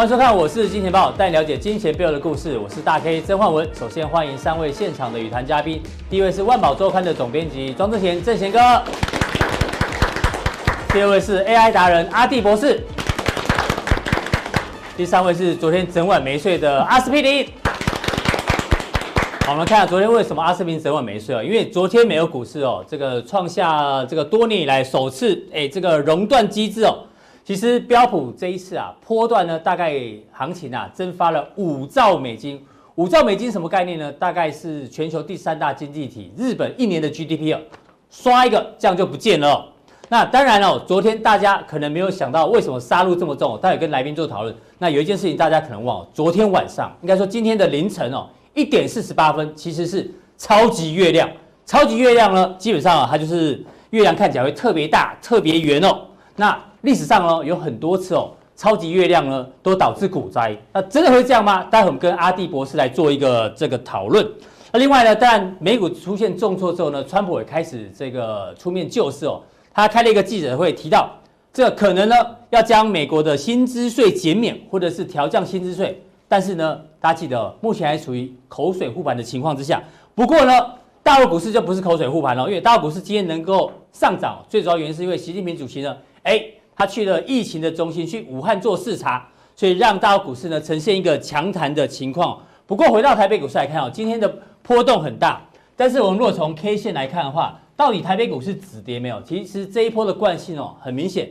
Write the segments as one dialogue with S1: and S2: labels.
S1: 欢迎收看，我是金钱爆，带你了解金钱背后的故事。我是大 K 曾焕文。首先欢迎三位现场的与谈嘉宾，第一位是万宝周刊的总编辑庄正贤，正贤哥；第二位是 AI 达人阿弟博士；第三位是昨天整晚没睡的阿司匹林。好，我们看下昨天为什么阿司匹林整晚没睡啊？因为昨天没有股市哦，这个创下这个多年以来首次哎，这个熔断机制哦。其实标普这一次啊，波段呢，大概行情啊，蒸发了五兆美金。五兆美金什么概念呢？大概是全球第三大经济体日本一年的 GDP 哦，刷一个这样就不见了。那当然了，昨天大家可能没有想到为什么杀戮这么重，待会跟来宾做讨论。那有一件事情大家可能忘，昨天晚上应该说今天的凌晨哦，一点四十八分，其实是超级月亮。超级月亮呢，基本上啊，它就是月亮看起来会特别大、特别圆哦。那历史上呢，有很多次哦，超级月亮呢都导致股灾。那真的会这样吗？待会我们跟阿弟博士来做一个这个讨论。那另外呢，当然美股出现重挫之后呢，川普也开始这个出面救市哦。他开了一个记者会，提到这可能呢要将美国的薪资税减免或者是调降薪资税。但是呢，大家记得目前还处于口水护盘的情况之下。不过呢，大陆股市就不是口水护盘了，因为大陆股市今天能够上涨，最主要原因是因为习近平主席呢，哎。他去了疫情的中心，去武汉做视察，所以让大陆股市呢呈现一个强弹的情况。不过回到台北股市来看哦，今天的波动很大。但是我们若从 K 线来看的话，到底台北股市止跌没有？其实这一波的惯性哦，很明显，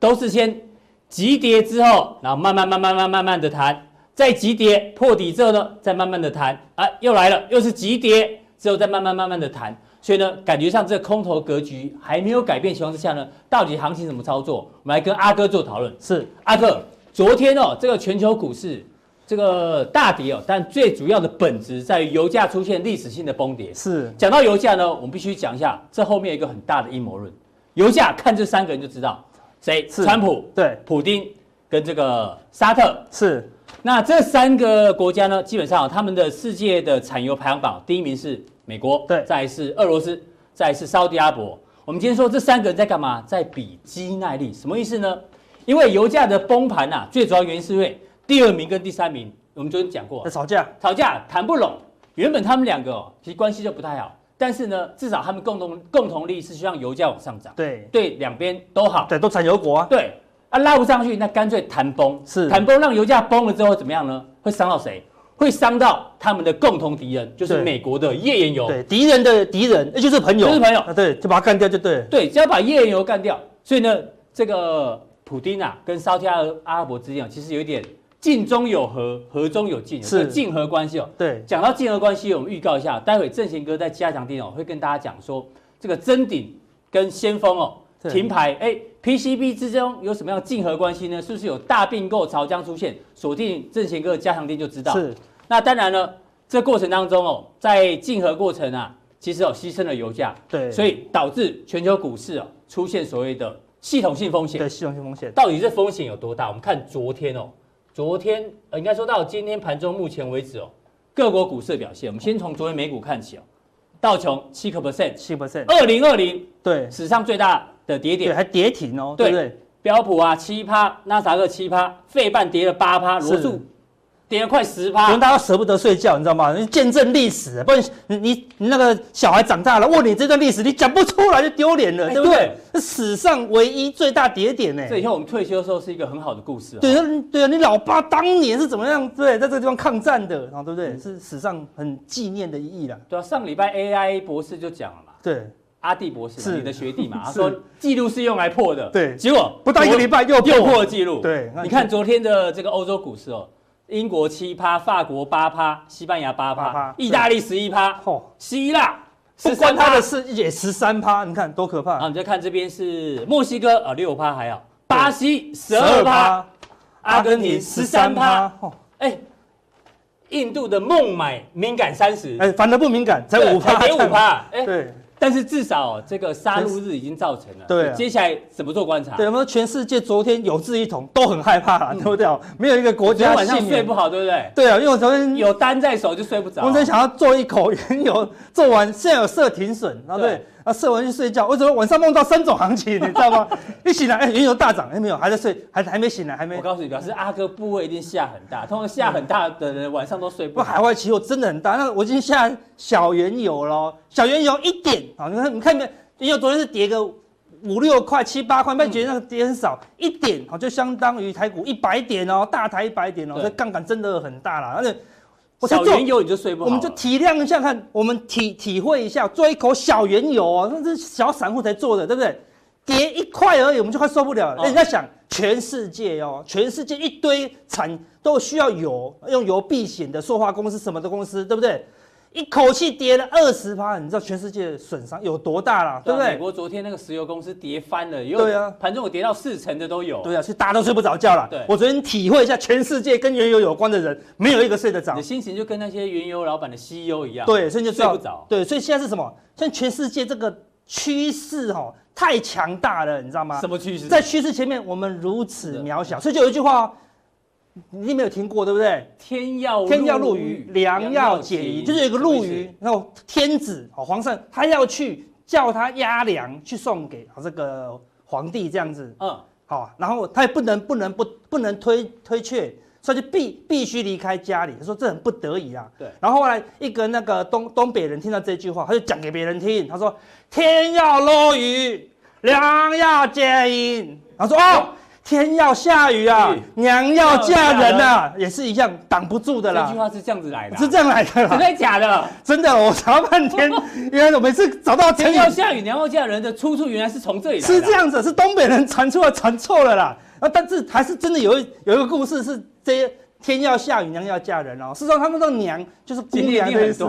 S1: 都是先急跌之后，然后慢慢慢慢慢慢慢的弹，再急跌破底之后呢，再慢慢的弹，啊，又来了，又是急跌之后再慢慢慢慢的弹。所以呢，感觉上这空头格局还没有改变情况之下呢，到底行情怎么操作？我们来跟阿哥做讨论。是阿哥，昨天哦，这个全球股市这个大跌哦，但最主要的本质在于油价出现历史性的崩跌。是讲到油价呢，我们必须讲一下这后面一个很大的阴谋论。油价看这三个人就知道，谁？川普对，普丁跟这个沙特是。那这三个国家呢，基本上他们的世界的产油排行榜第一名是。美国对，再来是俄罗斯，再来是沙特阿伯。我们今天说这三个人在干嘛？在比肌耐力，什么意思呢？因为油价的崩盘呐，最主要原因是因为第二名跟第三名，我们昨天讲过，在吵架，吵架谈不拢。原本他们两个哦，其实关系就不太好，但是呢，至少他们共同共同利益是希望油价往上涨，对，对，两边都好，对，都产油国啊，对，啊拉不上去，那干脆谈崩，是谈崩，让油价崩了之后怎么样呢？会伤到谁？会伤到他们的共同敌人，就是美国的页岩油。对，敌人的敌人，那就是朋友，就是朋友。啊，对，就把它干掉就对。对，只要把页岩油干掉。所以呢，这个普丁啊，跟沙特阿拉伯之间啊，其实有一点竞中有和，和中有竞，是竞合关系哦。对，讲到竞合关系，我们预告一下，待会正贤哥在加强錠哦，会跟大家讲说，这个真鼎跟先锋哦，停牌，哎，PCB 之中有什么样的竞合关系呢？是不是有大并购潮将出现？锁定正贤哥的加强店就知道。是。那当然了，这过程当中哦，在竞合过程啊，其实哦牺牲了油价，对，所以导致全球股市哦出现所谓的系统性风险。对，系统性风险，到底这风险有多大？我们看昨天哦，昨天呃应该说到今天盘中目前为止哦，各国股市的表现，我们先从昨天美股看起哦，道琼七个 percent，七 percent，二零二零对史上最大的跌点，还跌停哦，对不对？标普啊七趴，纳斯达克七趴，费半跌了八趴，罗素。跌了快十趴，可能大家舍不得睡觉，你知道吗？你见证历史，不然你你你那个小孩长大了问你这段历史，你讲不出来就丢脸了，对不对？是史上唯一最大跌点呢。这以后我们退休的时候是一个很好的故事。对啊，对啊，你老爸当年是怎么样？对，在这个地方抗战的，然后对不对？是史上很纪念的意义啦。对啊，上礼拜 AI 博士就讲了嘛。对，阿弟博士是你的学弟嘛？他说记录是用来破的。对，结果不到一个礼拜又又破了记录。对，你看昨天的这个欧洲股市哦。英国七趴，法国八趴，西班牙八趴，意大利十一趴，哦，希腊不关他的事也十三趴，你看多可怕！啊，你再看这边是墨西哥啊，六趴还好，巴西十二趴，阿根廷十三趴，哦，哎，印度的孟买敏感三十，哎，反而不敏感，才五趴，才五趴，哎，对，但是至少这个杀戮日已经造成了，
S2: 对，
S1: 接下来怎么做观察？
S2: 对，我们全世界昨天有志一同，都很害怕，对不对？没有一个国家
S1: 晚上睡不好，对不对？
S2: 对啊，因为我昨天
S1: 有单在手就睡不着。
S2: 我昨天想要做一口 原油，做完现在有设停损，啊对，啊设完去睡觉。为什么晚上梦到三种行情？你知道吗？一醒来，哎，原油大涨，哎没有，还在睡，还还没醒来，还没。
S1: 我告诉你，表示阿哥部位一定下很大，通常下很大的人晚上都睡不好。
S2: 海外期货真的很大，那我已经下小原油了，小原油一点啊，你看你看没？因为昨天是跌个五六块、七八块，你觉得那个跌很少，一点哦，就相当于台股一百点哦，大台一百点哦，这杠杆真的很大了。而且
S1: 小原油你就睡不好，
S2: 我们就体谅一下，看我们体体会一下，做一口小原油啊，那是小散户才做的，对不对？跌一块而已，我们就快受不了了。哎，你在想，全世界哦，全世界一堆产都需要油，用油避险的塑化公司什么的公司，对不对？一口气跌了二十趴，你知道全世界损伤有多大了，对不对？
S1: 美国昨天那个石油公司跌翻了，有对啊，盘中有跌到四成的都有。
S2: 对啊，所以大家都睡不着觉了。对，我昨天体会一下，全世界跟原油有关的人，没有一个睡得着。
S1: 你的心情就跟那些原油老板的 CEO 一样。
S2: 对，所以就
S1: 睡不着。
S2: 对，所以现在是什么？现在全世界这个趋势哈太强大了，你知道吗？
S1: 什么趋势？
S2: 在趋势前面，我们如此渺小。所以就有一句话。你一定没有听过，对不对？
S1: 天要
S2: 天要入鱼，良药解疑，就是有一个陆鱼，然后天子哦，皇上他要去叫他押粮去送给这个皇帝这样子，嗯，好，然后他也不能不能不不能推推却，所以就必必须离开家里。他说这很不得已啊，对。然后后来一个那个东东北人听到这句话，他就讲给别人听，他说天要落雨，良药解疑，他说哦。天要下雨啊，娘要嫁人啊，也是一样挡不住的啦。
S1: 这句话是这样子来的，
S2: 是这样来的啦。
S1: 真的假的？真
S2: 的，我查半天，原来我每次找到
S1: 天要下雨，娘要嫁人的出处，原来是从这里来的。
S2: 是这样子，是东北人传出来传错了啦。啊，但是还是真的有一有一个故事是这些天要下雨，娘要嫁人哦。事实上，他们说娘就是姑娘的意思。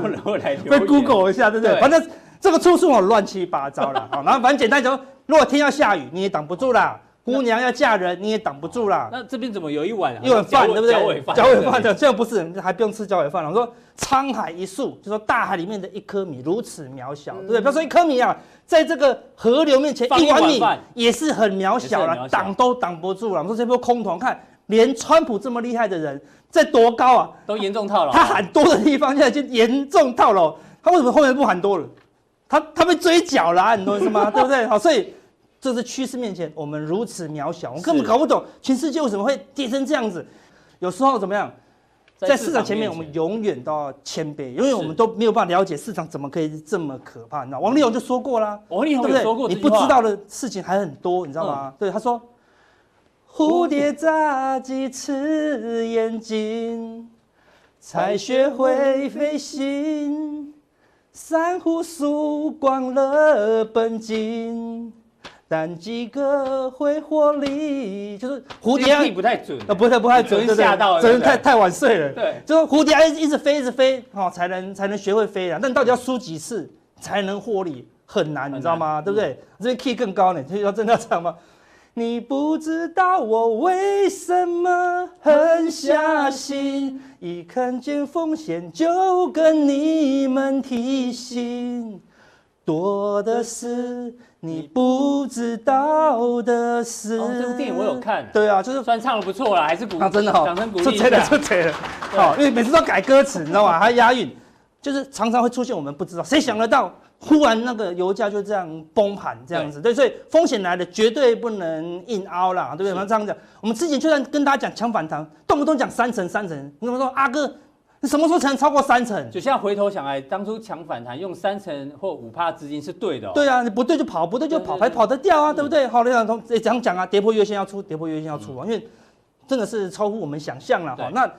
S2: 被 Google 一下，对不对？反正这个出处我乱七八糟了。好，然后反正简单说，如果天要下雨，你也挡不住啦。姑娘要嫁人，你也挡不住啦。
S1: 那这边怎么有一碗
S2: 一碗饭，对不对？脚尾饭，脚尾饭的，这样不是，还不用吃脚尾饭了。我说沧海一粟，就说大海里面的一颗米如此渺小，对不对？不要说一颗米啊，在这个河流面前，一碗米也是很渺小了，挡都挡不住了。我们说这波空头，看连川普这么厉害的人，在多高啊，
S1: 都严重套牢。
S2: 他喊多的地方，现在就严重套牢。他为什么后面不喊多了？他他被追缴了，你懂意思吗？对不对？好，所以。这是趋势面前，我们如此渺小，我根本搞不懂全世界为什么会跌成这样子。有时候怎么样，在市场前面，我们永远都要谦卑，永远我们都没有办法了解市场怎么可以这么可怕。你知道，王力宏就说过啦，王力宏有说过，你不知道的事情还很多，你知道吗？对，他说，蝴蝶眨几次眼睛，才学会飞行；珊瑚输光了本金。但几个会获利，就是蝴蝶
S1: 不太准，
S2: 呃，不太不太准，吓到了，真的太太晚睡了。对，就是蝴蝶一直飞，一直飞，哦，才能才能学会飞啊。但到底要输几次才能获利，很难，你知道吗？对不对？这边 key 更高呢，所以要真的要唱吗？你不知道我为什么狠下心，一看见风险就跟你们提醒。多的是你不知道的事。
S1: 哦，这部电影我有看。
S2: 对啊，就是
S1: 虽然唱的不错啦，还是鼓
S2: 啊，真的好，
S1: 掌声鼓励
S2: 一下。了，出彩了。好，因为每次都改歌词，你知道吗？还押韵，就是常常会出现我们不知道，谁想得到，忽然那个油价就这样崩盘这样子。对，所以风险来了，绝对不能硬凹啦，对不对？我们这样讲，我们之前就算跟大家讲抢反弹，动不动讲三成三成，你怎么说，阿哥？你什么时候才能超过三成？
S1: 就现在回头想来，当初抢反弹用三成或五帕资金是对的、喔。
S2: 对啊，你不对就跑，不对就跑，还跑得掉啊，对不对？好，李长通这样讲啊，跌破月线要出，跌破月线要出啊，因为真的是超乎我们想象了哈。那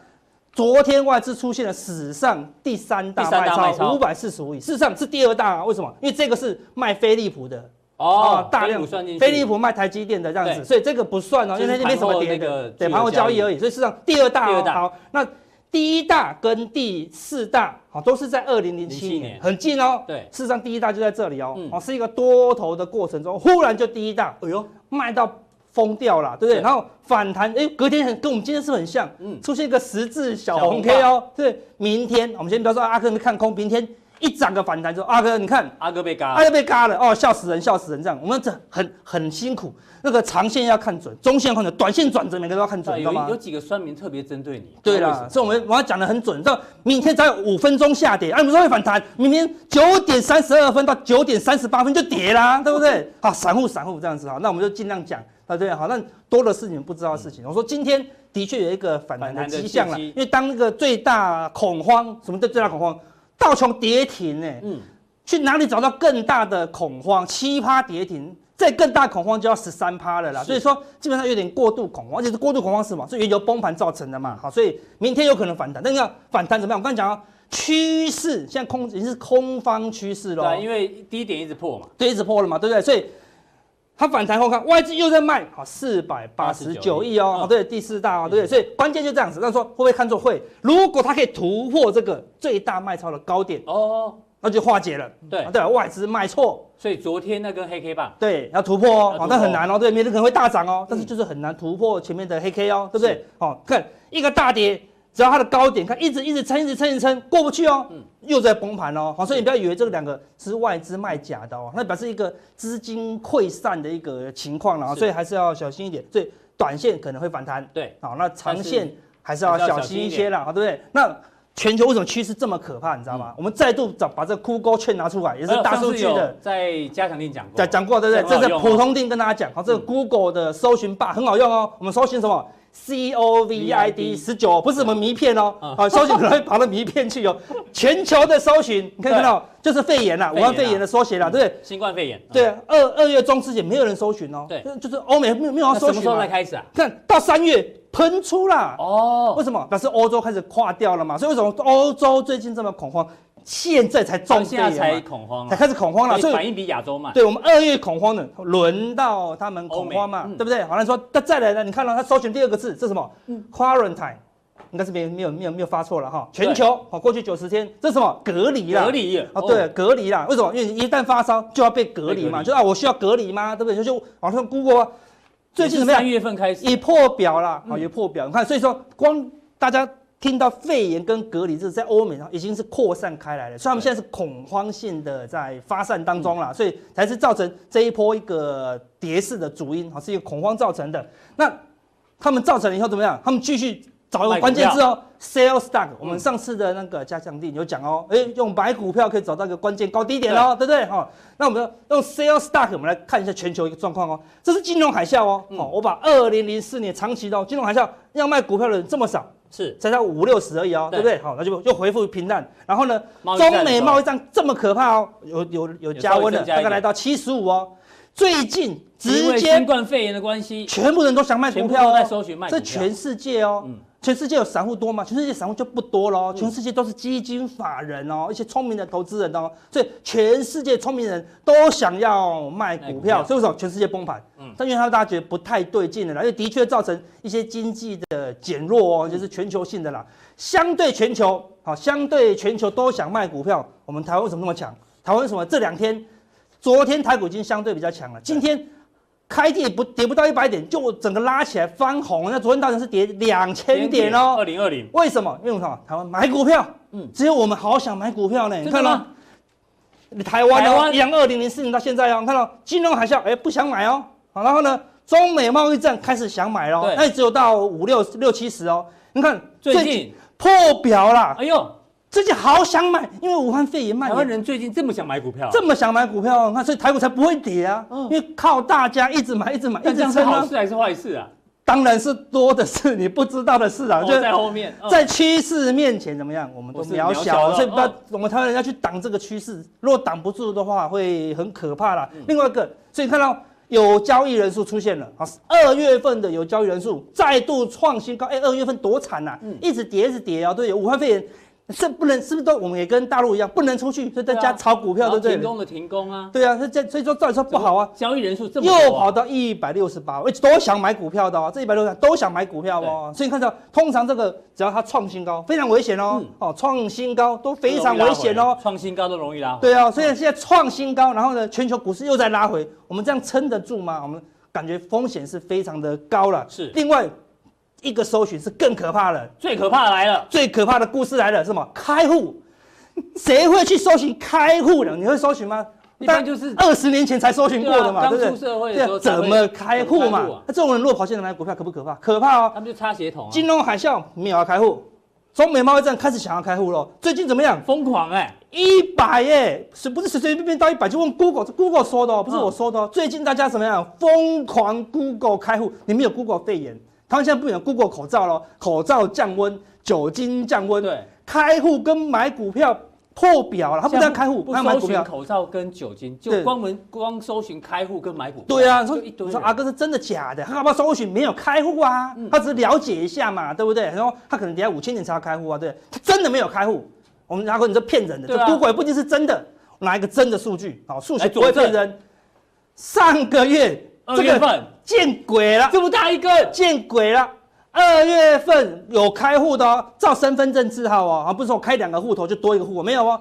S2: 昨天外资出现了史上第三大卖超五百四十五亿，事实上是第二大啊。为什么？因为这个是卖飞利浦的哦，大量飞利浦卖台积电的这样子，所以这个不算哦，因为那边什么跌的，对，盘后交易而已。所以事实上第二大哦，好那。第一大跟第四大，好，都是在二零零七年，很近哦。对，事实上第一大就在这里哦，哦，是一个多头的过程中，忽然就第一大，哎呦，卖到疯掉了，对不对？然后反弹，哎，隔天很跟我们今天是很像，嗯，出现一个十字小红 K 哦，对，明天我们先不要说阿哥们看空，明天一涨个反弹之后，阿哥你看，
S1: 阿哥被嘎，
S2: 阿哥被嘎了哦，笑死人，笑死人这样。我们这很很辛苦，那个长线要看准，中线看准，短线转折每个都要看准，知道吗？
S1: 有几个酸民特别针对你。
S2: 对啦，所以我们我要讲的很准，到明天只有五分钟下跌，啊，你说会反弹，明天九点三十二分到九点三十八分就跌啦，对不对？好，散户散户这样子哈，那我们就尽量讲，对不对？好，那多的是你们不知道的事情。我说今天的确有一个反弹的迹象了，因为当那个最大恐慌，什么叫最大恐慌？道琼跌停呢？嗯，去哪里找到更大的恐慌？七趴跌停，再更大恐慌就要十三趴了啦。所以说基本上有点过度恐慌，而且是过度恐慌是什么？是原油崩盘造成的嘛？好，所以明天有可能反弹。那个反弹怎么样？我刚才讲啊，趋势现在空已经是空方趋势喽。
S1: 对，因为低点一直破嘛，
S2: 对，一直破了嘛，对不对？所以它反弹后看外资又在卖，好，四百八十九亿哦，对，第四大哦，对？所以关键就这样子。那说会不会看作会？如果它可以突破这个。最大卖超的高点哦，那就化解了。对对，外资卖错，
S1: 所以昨天那根黑 K 棒，
S2: 对，要突破哦，好，但很难哦，对，明天可能会大涨哦，但是就是很难突破前面的黑 K 哦，对不对？好，看一个大跌，只要它的高点，看一直一直撑，一直撑，一直撑，过不去哦，又在崩盘哦，好，所以你不要以为这两个是外资卖假的哦，那表示一个资金溃散的一个情况了，所以还是要小心一点。所以短线可能会反弹，对，好，那长线还是要小心一些了，好，对不对？那。全球为什么趋势这么可怕？你知道吗？嗯、我们再度找把这个 Google 券拿出来，也是大数据的，
S1: 在加强店讲过，
S2: 讲过对不对？这是普通店跟大家讲，好，这个 Google 的搜寻 bar 很好用哦。我们搜寻什么？C O V I D 十九，不是什么名片哦。好，搜寻可能会跑到名片去哦。全球的搜寻，你可以看到就是肺炎啦，武汉肺炎的缩写啦，对不对？
S1: 新冠肺炎。
S2: 对，二二月中之前没有人搜寻哦。对，就是欧美没有没有要搜寻。什么
S1: 时候才开始啊？
S2: 看到三月。喷出啦哦，为什么？表示欧洲开始垮掉了嘛，所以为什么欧洲最近这么恐慌？现在才中现在才恐慌，才开始恐慌了，
S1: 所以反应比亚洲慢。
S2: 对，我们二月恐慌的，轮到他们恐慌嘛，对不对？好像说，他再来呢？你看到他搜寻第二个字是什么？Quarantine，应该是没没有没有没有发错了哈。全球好，过去九十天，这是什么？隔离了。
S1: 隔离
S2: 啊，对，隔离了。为什么？因为一旦发烧就要被隔离嘛，就啊，我需要隔离吗？对不对？就就好像 Google。最近怎么样？
S1: 三月份开始
S2: 也破表了，好，也破表。你看，所以说光大家听到肺炎跟隔离，这在欧美上已经是扩散开来了，所以他们现在是恐慌性的在发散当中了，所以才是造成这一波一个跌势的主因，好，是一个恐慌造成的。那他们造成了以后怎么样？他们继续。找一个关键字哦，sell stock。我们上次的那个加强地有讲哦，哎，用买股票可以找到一个关键高低点哦，对不对？哈，那我们用 sell stock，我们来看一下全球一个状况哦。这是金融海啸哦，好，我把二零零四年长期的金融海啸要卖股票的人这么少，是才到五六十而已哦，对不对？好，那就又恢复平淡。然后呢，中美贸易战这么可怕哦，有有有加温了，大概来到七十五哦。最近直接
S1: 新冠肺炎的关系，
S2: 全部人都想卖股票哦，
S1: 在搜寻卖，
S2: 这全世界哦。全世界有散户多吗？全世界散户就不多喽。全世界都是基金法人哦，一些聪明的投资人哦，所以全世界聪明人都想要卖股票，所以为什么全世界崩盘？嗯，但因为他大家觉得不太对劲的啦，因为的确造成一些经济的减弱哦，就是全球性的啦。相对全球，好，相对全球都想卖股票，我们台湾为什么那么强？台湾为什么这两天，昨天台股已经相对比较强了，今天。开低不跌不到一百点，就整个拉起来翻红。那昨天大盘是跌两千点哦，
S1: 二零二零。
S2: 为什么？因为什么？台湾买股票，嗯，只有我们好想买股票呢。你看到你台湾哦，一样二零零四年到现在哦，你看到金融海啸，哎，不想买哦。好，然后呢，中美贸易战开始想买喽，那只有到五六六七十哦。你看最近破表啦，哎呦。最近好想买，因为武汉肺炎卖。
S1: 台湾人最近这么想买股票，
S2: 这么想买股票，那所以台股才不会跌啊。因为靠大家一直买，一直买，一直撑。
S1: 是好事还是坏事啊？
S2: 当然是多的是你不知道的事啊。
S1: 就在后面，
S2: 在趋势面前怎么样？我们都渺小，所以不要我们台湾人要去挡这个趋势。如果挡不住的话，会很可怕啦。另外一个，所以看到有交易人数出现了啊，二月份的有交易人数再度创新高。哎，二月份多惨呐，一直跌，一直跌啊。对，有武汉肺炎。是不能，是不是都我们也跟大陆一样，不能出去，所以在家炒股票，对不对？
S1: 停工的停工啊。
S2: 对啊，所以这所以说照理说不好啊。
S1: 交易人数这么多，
S2: 又跑到一百六十八，都想买股票的哦，这一百六十八都想买股票哦。所以你看到，通常这个只要它创新高，非常危险哦。哦，创新高都非常危险哦。
S1: 创新高都容易拉回。
S2: 对啊，所以现在创新高，然后呢，全球股市又在拉回，我们这样撑得住吗？我们感觉风险是非常的高了。是。另外。一个搜寻是更可怕的，
S1: 最可怕的来了，
S2: 最可怕的故事来了，什么？开户，谁会去搜寻开户呢？你会搜寻吗？
S1: 一般就是
S2: 二十年前才搜寻过的嘛，对不对？
S1: 刚出社会的时候
S2: 怎么开户嘛？那这种人如果跑进来买股票，可不可怕？可怕哦！
S1: 他们就插血统。
S2: 金融海啸没有要开户，中美贸易战开始想要开户了。最近怎么样？
S1: 疯狂哎，
S2: 一百耶，是不是随随便便到一百就问 Google？这 Google 说的哦，不是我说的哦。最近大家怎么样？疯狂 Google 开户，你们有 Google 肺炎？他们现在不有 Google 口罩了，口罩降温，酒精降温，
S1: 对，开
S2: 户跟买股票。破表了，他不在开户，他买股票。
S1: 口罩跟酒精，就光门光搜寻开户跟买股票。
S2: 对啊，说一堆。说阿哥是真的假的？他干嘛搜寻没有开户啊？他只是了解一下嘛，对不对？然后他可能等下五千年才要开户啊，对，他真的没有开户。我们阿哥你这骗人的，这 Google 不一定是真的。拿一个真的数据，好，数据不会骗人。上个月
S1: 二月份
S2: 见鬼了，
S1: 这么大一个
S2: 见鬼了。二月份有开户的哦，照身份证字号哦，啊，不是说开两个户头就多一个户，没有哦，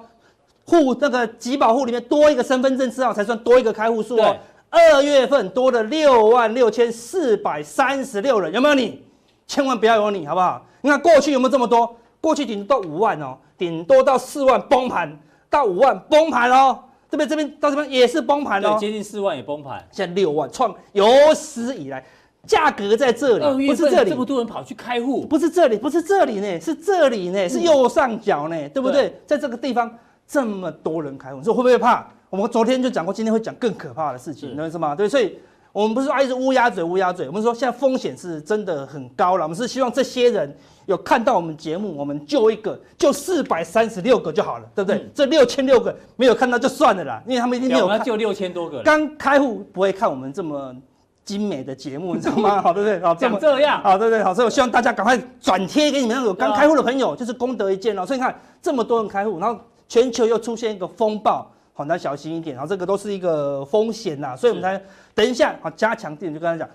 S2: 户那个集保户里面多一个身份证字号才算多一个开户数哦。二月份多了六万六千四百三十六人，有没有你？千万不要有你，好不好？你看过去有没有这么多？过去顶多到五万哦，顶多到四万崩盘，到五万崩盘哦，这边这边到这边也是崩盘哦，
S1: 接近四万也崩盘，
S2: 现在六万创有史以来。价格在这里，不是这里。
S1: 这么多人跑去开户，
S2: 不是这里，不是这里呢，是这里呢，是右上角呢，对不对？在这个地方这么多人开户，你说会不会怕？我们昨天就讲过，今天会讲更可怕的事情，你懂意思吗？对，所以我们不是说一直乌鸦嘴，乌鸦嘴，我们说现在风险是真的很高了。我们是希望这些人有看到我们节目，我们救一个，救四百三十六个就好了，对不对？这六千六个没有看到就算了啦，因为他们一定没有看。
S1: 救六千多个，
S2: 刚开户不会看我们这么。精美的节目，你知道吗？好，对不对？好，
S1: 这么这样，
S2: 好，对对，好，所以我希望大家赶快转贴给你们那有刚开户的朋友，就是功德一件哦。所以你看这么多人开户，然后全球又出现一个风暴，好，大家小心一点。然后这个都是一个风险呐，所以我们才等一下好加强点，就跟他讲，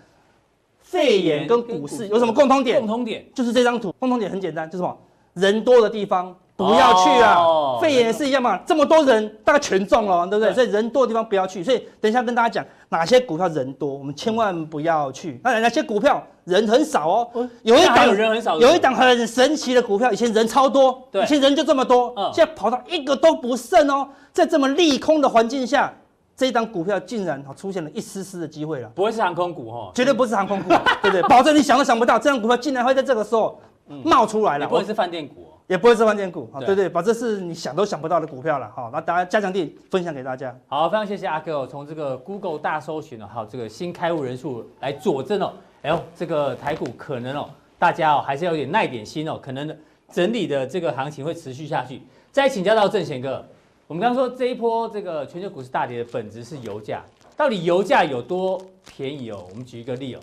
S2: 肺炎跟股市有什么共通点？
S1: 共通点
S2: 就是这张图，共通点很简单，就是什么？人多的地方。不要去啊！哦、肺炎也是一样嘛，这么多人大概全中了，对不对？对，所以人多的地方不要去。所以等一下跟大家讲哪些股票人多，我们千万不要去。那哪些股票人很少哦？有一档人很少，有一档很神奇的股票，以前人超多，对，以前人就这么多，嗯、现在跑到一个都不剩哦。在这么利空的环境下，这一档股票竟然出现了一丝丝的机会了。
S1: 不会是航空股哦？
S2: 绝对不是航空股，对不对？保证你想都想不到，这档股票竟然会在这个时候冒出来了。
S1: 不会是饭店股。
S2: 也不会是饭店股，对对，把这是你想都想不到的股票了，好，那大家加强地分享给大家。
S1: 好，非常谢谢阿哥哦，从这个 Google 大搜寻哦，还有这个新开户人数来佐证哦，哎呦，这个台股可能哦，大家哦还是要有点耐点心哦，可能整理的这个行情会持续下去。再请教到正贤哥，我们刚刚说这一波这个全球股市大跌的本质是油价，到底油价有多便宜哦？我们举一个例哦，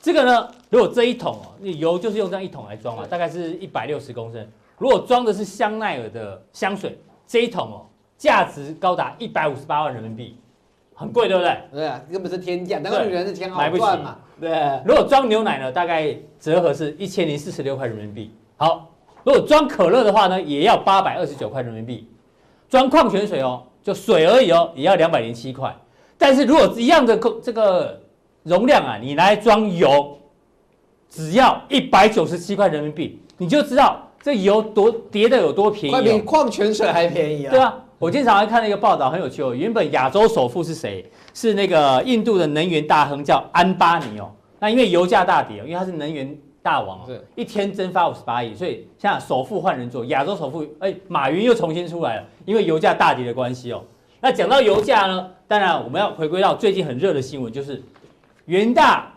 S1: 这个呢，如果这一桶哦，那油就是用这样一桶来装嘛，大概是一百六十公升。如果装的是香奈儿的香水，这一桶哦，价值高达一百五十八万人民币，很贵，对不对？
S3: 对啊，根本是天价，但是女人是钱好赚嘛。对。
S1: 如果装牛奶呢，大概折合是一千零四十六块人民币。好，如果装可乐的话呢，也要八百二十九块人民币。装矿泉水哦，就水而已哦，也要两百零七块。但是如果一样的这个容量啊，你来装油，只要一百九十七块人民币，你就知道。这油多跌的有多便宜，哦，
S3: 比矿泉水还便宜啊！
S1: 对啊，我经常还看了一个报道，很有趣哦。原本亚洲首富是谁？是那个印度的能源大亨叫安巴尼哦。那因为油价大跌哦，因为他是能源大王哦，一天蒸发五十八亿，所以现在首富换人做，亚洲首富哎，马云又重新出来了，因为油价大跌的关系哦。那讲到油价呢，当然我们要回归到最近很热的新闻，就是元大。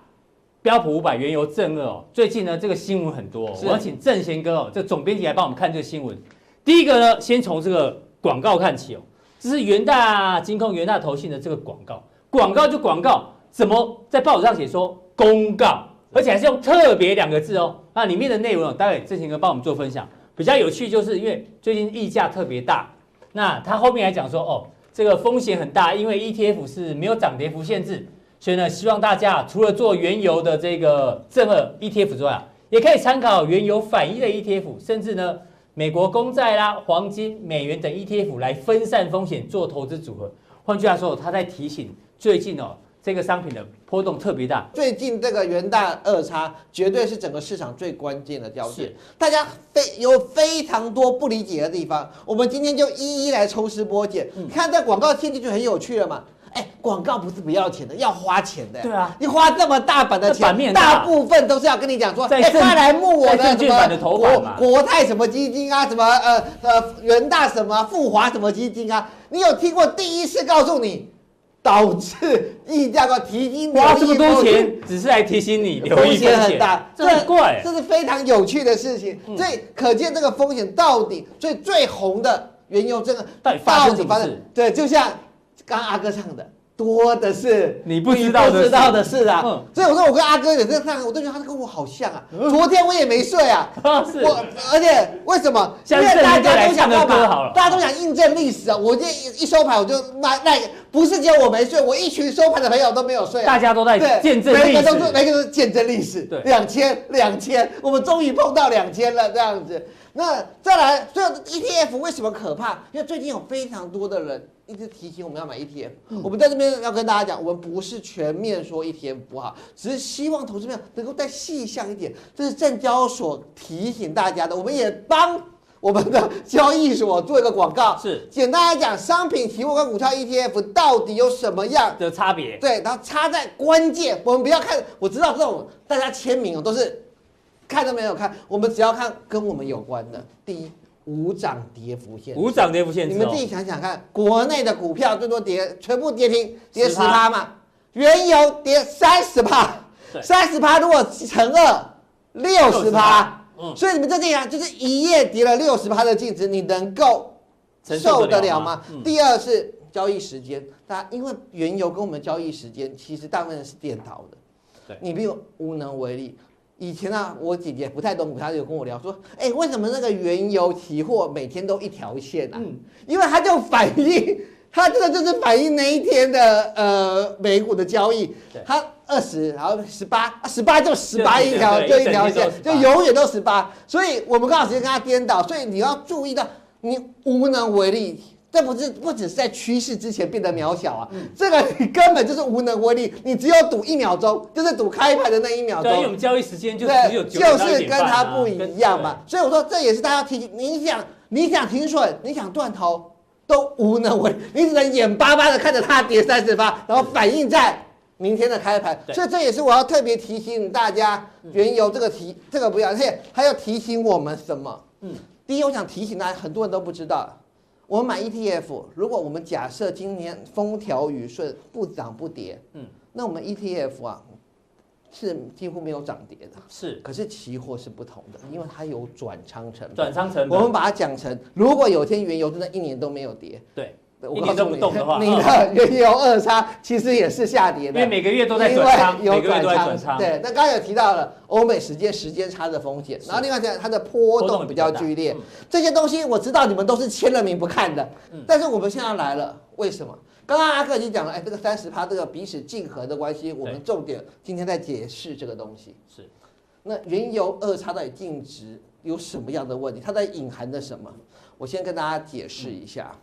S1: 标普五百原油正二哦，最近呢这个新闻很多，我要请正贤哥哦，这个总编辑来帮我们看这个新闻。第一个呢，先从这个广告看起哦，这是元大金控、元大投信的这个广告，广告就广告，怎么在报纸上写说公告，而且还是用特别两个字哦。那里面的内容，待会正贤哥帮我们做分享。比较有趣就是因为最近溢价特别大，那他后面还讲说哦，这个风险很大，因为 ETF 是没有涨跌幅限制。所以呢，希望大家除了做原油的这个正二 ETF 之外，也可以参考原油反一的 ETF，甚至呢，美国公债啦、黄金、美元等 ETF 来分散风险做投资组合。换句话说，他在提醒最近哦，这个商品的波动特别大。
S3: 最近这个元大二叉绝对是整个市场最关键的焦
S1: 点，
S3: 大家非有非常多不理解的地方，我们今天就一一来抽丝剥茧。嗯、看这广告听进去很有趣了嘛？哎，广告不是不要钱的，要花钱的。
S1: 对啊，
S3: 你花这么大本的钱，大，大部分都是要跟你讲说，哎，快来募我的什么国国泰什么基金啊，什么呃呃元大什么富华什么基金啊？你有听过第一次告诉你？导致溢价高，提醒你
S1: 花这么多钱，只是来提醒你风
S3: 险很大，
S1: 这很怪，
S3: 这是非常有趣的事情。所以可见这个风险到底最最红的原油，这个
S1: 到底发生什么事？
S3: 对，就像刚阿哥唱的。多的是
S1: 你不知道
S3: 知道的事啊，所以我说我跟阿哥也在唱，我都觉得他跟我好像啊。昨天我也没睡啊，我而且为什么？因为大家都想干嘛？大家都想印证历史啊！我这一收盘我就那那不是只有我没睡，我一群收盘的朋友都没有睡，
S1: 大家都在见证历史，
S3: 每个都是每个都是见证历史。对，两千两千，我们终于碰到两千了，这样子。那再来，所以 ETF 为什么可怕？因为最近有非常多的人。一直提醒我们要买 ETF，嗯，我们在这边要跟大家讲，我们不是全面说 ETF 不好，只是希望投资者能够再细项一点。这是证交所提醒大家的，我们也帮我们的交易所做一个广告。是，简单来讲，商品期货跟股票 ETF 到底有什么样
S1: 的差别？
S3: 对，然后差在关键。我们不要看，我知道这种大家签名哦，都是看都没有看，我们只要看跟我们有关的。第一。无涨跌幅线，
S1: 无涨跌幅线，
S3: 你们自己想想看，国内的股票最多跌，全部跌停，跌十趴。嘛，原油跌三十趴，三十趴如果乘二，六十趴，所以你们这样就是一夜跌了六十趴的净值，你能够受得了吗？第二是交易时间，大家因为原油跟我们交易时间其实大部分是颠倒的，对，你没有无能为力。以前啊，我姐姐不太懂股票，有跟我聊说，哎，为什么那个原油期货每天都一条线啊？嗯，因为它就反映，它这个就是反映那一天的呃美股的交易，它二十，然后十八，十八就十八一条，就一条线，就永远都十八。所以我们刚好时间跟它颠倒，所以你要注意到，你无能为力。这不是不只是在趋势之前变得渺小啊，嗯、这个你根本就是无能为力，你只有赌一秒钟，就是赌开盘的那一秒
S1: 钟。对，我们交易时间就只有九
S3: 就是跟它不一样嘛。所以我说这也是大家提醒，你想你想停损，你想断头都无能为力，你只能眼巴巴的看着它跌三十八，然后反映在明天的开盘。所以这也是我要特别提醒大家，原油这个提这个不要，而且还要提醒我们什么？嗯，第一，我想提醒大家，很多人都不知道。我们买 ETF，如果我们假设今年风调雨顺，不涨不跌，嗯，那我们 ETF 啊是几乎没有涨跌的。是，可是期货是不同的，因为它有转仓成本。转仓成本，我们把它讲成，如果有天原油真的一年都没有跌，对。我告诉你，你的原油二差其实也是下跌的，
S1: 因为每个月都在转仓，
S3: 有转
S1: 仓。
S3: 对，那刚刚有提到了欧美时间时间差的风险，然后另外讲它的波动比较剧烈，这些东西我知道你们都是签了名不看的，但是我们现在来了，为什么？刚刚阿克已经讲了，哎，这个三十趴这个彼此竞合的关系，我们重点今天在解释这个东西。是，那原油二差到底净值有什么样的问题？它在隐含着什么？我先跟大家解释一下。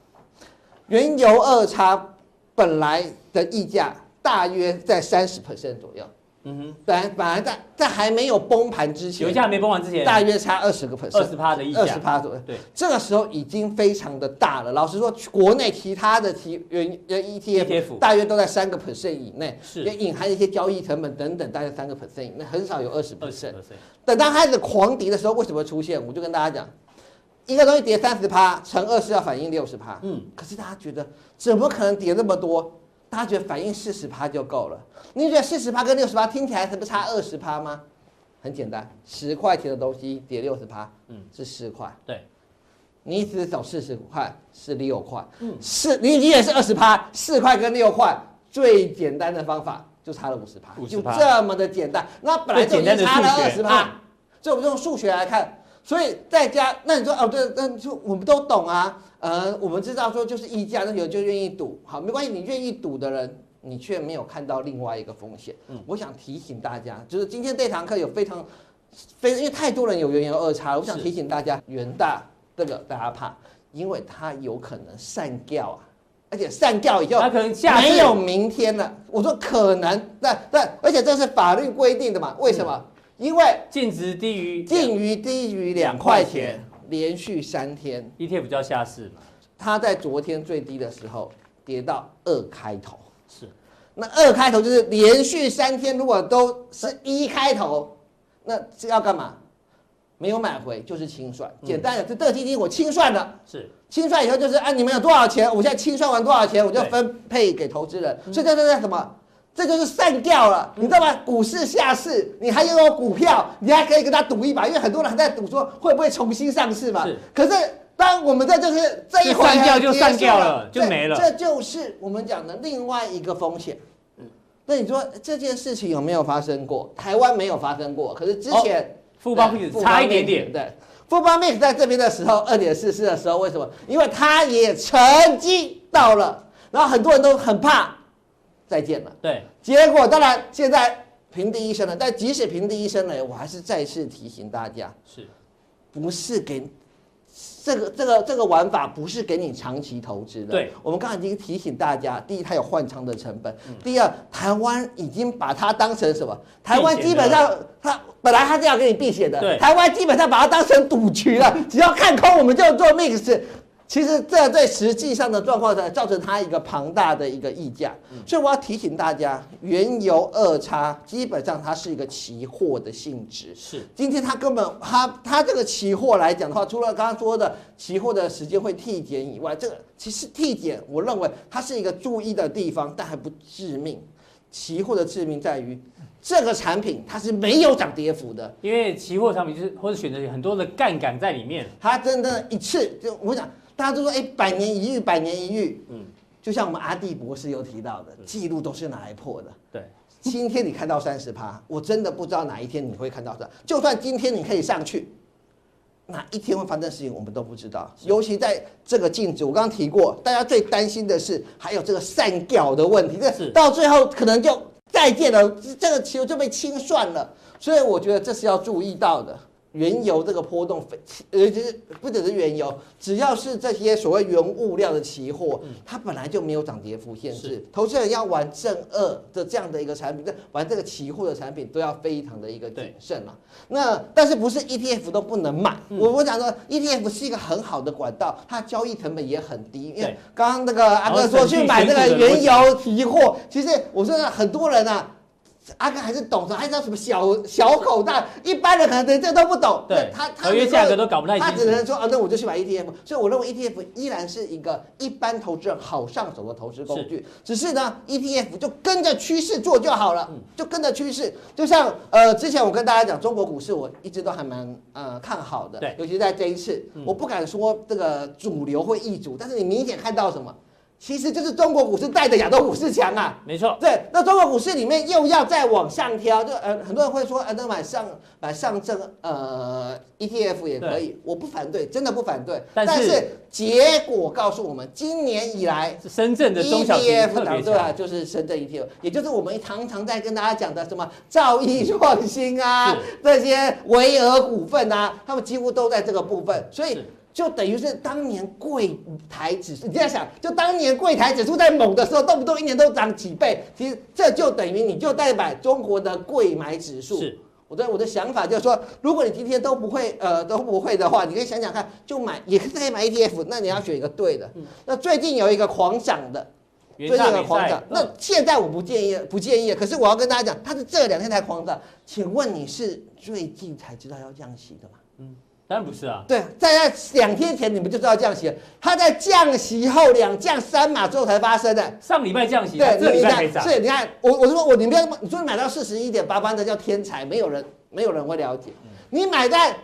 S3: 原油二叉本来的溢价大约在三十 percent 左右，嗯哼，本来本来在在还没有崩盘之前，
S1: 油价没崩盘之前，
S3: 大约差二十个 percent，
S1: 二十趴的溢价，
S3: 二十趴左右，对，这个时候已经非常的大了。老实说，国内其他的提原原 ETF 大约都在三个 percent 以内，是，也隐含一些交易成本等等，大约三个 percent 以内，很少有二十 percent。等到开始狂跌的时候，为什么会出现？我就跟大家讲。一个东西跌三十趴，乘二是要反应六十趴。嗯，可是大家觉得怎么可能跌那么多？大家觉得反应四十趴就够了？你觉得四十趴跟六十趴听起来是不是差二十趴吗？很简单，十块钱的东西跌六十趴，嗯，是十块。对，你只走四十块是六块。嗯，是，你你也是二十趴，四块跟六块最简单的方法就差了五十趴，就这么的简单。那本来就已经差了二十趴，所以我们用数学来看。所以在家，那你说哦，对，那就我们都懂啊，呃，我们知道说就是溢价，那有就愿意赌，好，没关系，你愿意赌的人，你却没有看到另外一个风险。嗯，我想提醒大家，就是今天这堂课有非常非，因为太多人有原油二叉，我想提醒大家，元大这个大家怕，因为它有可能散掉啊。而且散掉以后，
S1: 他可能下
S3: 没有明天了。我说可能，那那而且这是法律规定的嘛？为什么？嗯、因为
S1: 净值低于
S3: 净于低于两块钱，连续三天
S1: ，ETF 就要下市嘛。
S3: 它在昨天最低的时候跌到二开头，
S1: 是。
S3: 那二开头就是连续三天，如果都是一开头，那是要干嘛？没有买回就是清算，简单的，这这个基金我清算了，
S1: 是。
S3: 清算以后就是啊，你们有多少钱，我现在清算完多少钱，我就分配给投资人，所以这这这什么？这就是散掉了，你知道吗？股市下市，你还拥有股票，你还可以跟他赌一把，因为很多人还在赌说会不会重新上市嘛。可是当我们在就是这一环
S1: 散掉就散掉了，就没了，
S3: 这就是我们讲的另外一个风险。那你说这件事情有没有发生过？台湾没有发生过，可是之前。
S1: 富邦 mix 差一点点，
S3: 对，富邦 mix 在这边的时候，二点四四的时候，为什么？因为他也成绩到了，然后很多人都很怕再见了，
S1: 对，
S3: 结果当然现在平地一声了，但即使平地一声了，我还是再次提醒大家，
S1: 是，
S3: 不是给。这个这个这个玩法不是给你长期投资的。
S1: 对，
S3: 我们刚才已经提醒大家，第一，它有换仓的成本；第二，台湾已经把它当成什么？台湾基本上它本来它是要给你避险的，
S1: 对，
S3: 台湾基本上把它当成赌局了，只要看空我们就做 mix。其实这在实际上的状况下，造成它一个庞大的一个溢价，所以我要提醒大家，原油二差基本上它是一个期货的性质。
S1: 是，
S3: 今天它根本它它这个期货来讲的话，除了刚刚说的期货的时间会递减以外，这个其实递减，我认为它是一个注意的地方，但还不致命。期货的致命在于这个产品它是没有涨跌幅的，
S1: 因为期货产品就是或者选择很多的杠杆在里面，
S3: 它真的一次就我讲。大家都说，哎，百年一遇，百年一遇。嗯，就像我们阿弟博士有提到的，记录都是拿来破的。
S1: 对，
S3: 今天你看到三十趴，我真的不知道哪一天你会看到的。就算今天你可以上去，哪一天会发生事情，我们都不知道。尤其在这个净值，我刚刚提过，大家最担心的是还有这个散掉的问题，这是到最后可能就再见了，这个球就被清算了。所以我觉得这是要注意到的。原油这个波动非，呃，就是不只是原油，只要是这些所谓原物料的期货，它本来就没有涨跌幅限制。投资人要玩正二的这样的一个产品，玩这个期货的产品都要非常的一个谨慎了。那但是不是 ETF 都不能买？我我讲说 ETF 是一个很好的管道，它交易成本也很低。因为刚刚那个阿哥说去买这个原油期货，其实我说很多人啊。阿哥还是懂的，还知道什么小小口袋，一般人可能连这都不懂。
S1: 对，他他合约价格都搞不太清楚。
S3: 他只能说啊，那我就去买 ETF。所以我认为 ETF 依然是一个一般投资人好上手的投资工具。是只是呢，ETF 就跟着趋势做就好了，就跟着趋势。就像呃，之前我跟大家讲，中国股市我一直都还蛮呃看好的。
S1: 对，
S3: 尤其在这一次，我不敢说这个主流会易主，但是你明显看到什么？其实就是中国股市带着亚洲股市强啊，
S1: 没错。
S3: 对，那中国股市里面又要再往上挑，就呃很多人会说，呃那买上买上证呃 ETF 也可以，我不反对，真的不反对。但是，但是结果告诉我们，今年以
S1: 来深圳的中小 ETF
S3: 对啊，就是深圳 ETF，也就是我们常常在跟大家讲的什么兆易创新啊，这些维尔股份啊，他们几乎都在这个部分，所以。就等于是当年柜台指数，你这样想，就当年柜台指数在猛的时候，动不动一年都涨几倍。其实这就等于你就代表中国的柜买指数。是，我的我的想法就是说，如果你今天都不会呃都不会的话，你可以想想看，就买也可以买 ETF，那你要选一个对的。嗯、那最近有一个狂涨的，最近有一个狂涨，那现在我不建议不建议，可是我要跟大家讲，它是这两天才狂涨，请问你是最近才知道要降息的吗？嗯。
S1: 当然不是啊，
S3: 对，在在两天前你们就知道降息了，它在降息后两降三码之后才发生的。
S1: 上礼拜降息，
S3: 对，
S1: 这礼拜没涨。
S3: 是，你看我我说我你不要，你说你买到四十一点八八的叫天才，没有人没有人会了解。嗯、你买在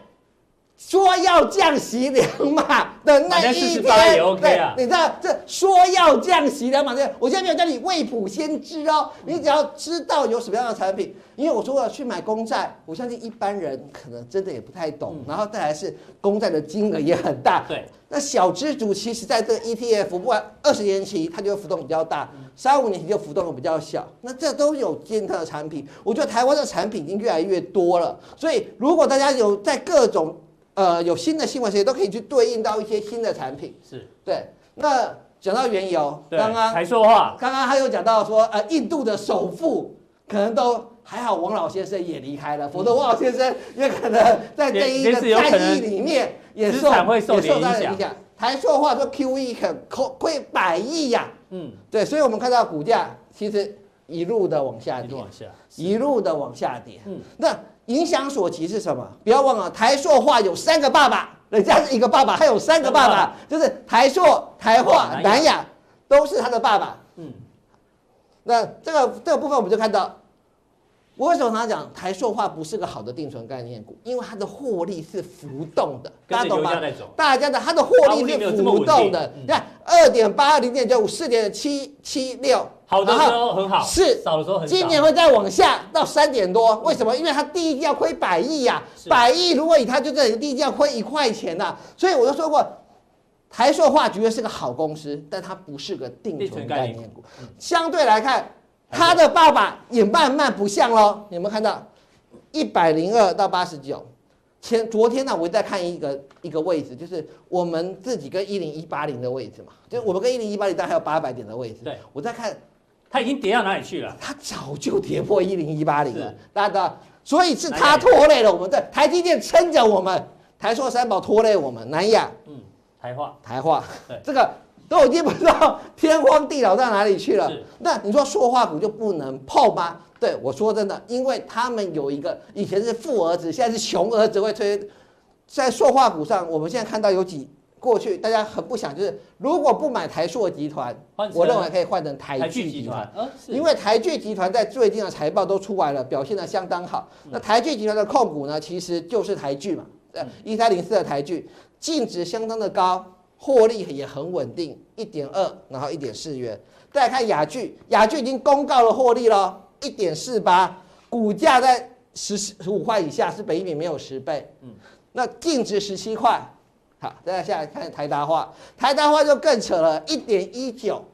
S3: 说要降息两码的那一天，
S1: 也 OK 啊、
S3: 对，你知道这说要降息两码的，我现在没有叫你未卜先知哦，你只要知道有什么样的产品。因为我说了去买公债，我相信一般人可能真的也不太懂，嗯、然后再来是公债的金额也很大。
S1: 对，
S3: 那小资族其实在这个 ETF，不管二十年期它就会浮动比较大，三五年期就浮动的比较小。那这都有健康的产品，我觉得台湾的产品已经越来越多了。所以如果大家有在各种呃有新的新闻时，都可以去对应到一些新的产品。
S1: 是，
S3: 对。那讲到原油，
S1: 刚刚才说话，
S3: 刚刚他又讲到说，呃，印度的首富可能都还好，王老先生也离开了，否则王老先生也可能在这一个战役里面也受
S1: 也受到影响。
S3: 台塑化说 QE 可亏亏百亿呀，嗯，对，所以我们看到股价其实一路的往下跌，
S1: 往下，
S3: 一路的往下跌，嗯，那影响所及是什么？不要忘了，台塑化有三个爸爸。人家是一个爸爸，还有三个爸爸，就是台塑、台化、南亚，都是他的爸爸。嗯，那这个这个部分我们就看到，我为什么常常讲台塑化不是个好的定存概念股？因为它的获利是浮动的，大家懂吗？大家的它的获利是浮动的，你看二点八、零点九五、四点七七六。
S1: 好的时候很好，
S3: 是少的时候很少。今年会再往下到三点多，为什么？因为它第一季要亏百亿呀，百亿如果以它就这第一季要亏一块钱呐，所以我就说过，台塑化绝对是个好公司，但它不是个定存概念股。相对来看，它的爸爸也慢慢不像喽。你有没有看到一百零二到八十九？前昨天呢，我在看一个一个位置，就是我们自己跟一零一八零的位置嘛，就我们跟一零一八零，大概还有八百点的位置。对，我在看。
S1: 它已经跌到哪里去了？
S3: 它早就跌破一零一八零了，大家知道，所以是它拖累了我们。对，台积电撑着我们，台塑三宝拖累我们，南亚，
S1: 嗯，台化，
S3: 台化，对，这个都已经不知道天荒地老到哪里去了。那你说塑化股就不能碰吗？对，我说真的，因为他们有一个以前是富儿子，现在是穷儿子会推，在塑化股上，我们现在看到有几。过去大家很不想，就是如果不买台塑集团，我认为可以换成台剧集团，因为台剧集团在最近的财报都出来了，表现的相当好。那台剧集团的控股呢，其实就是台剧嘛，一三零四的台剧，净值相当的高，获利也很稳定，一点二，然后一点四元。再来看雅聚，雅聚已经公告了获利了，一点四八，股价在十十五块以下，是北一比没有十倍，嗯，那净值十七块。好，再下来看台达化，台达化就更扯了，一点一九，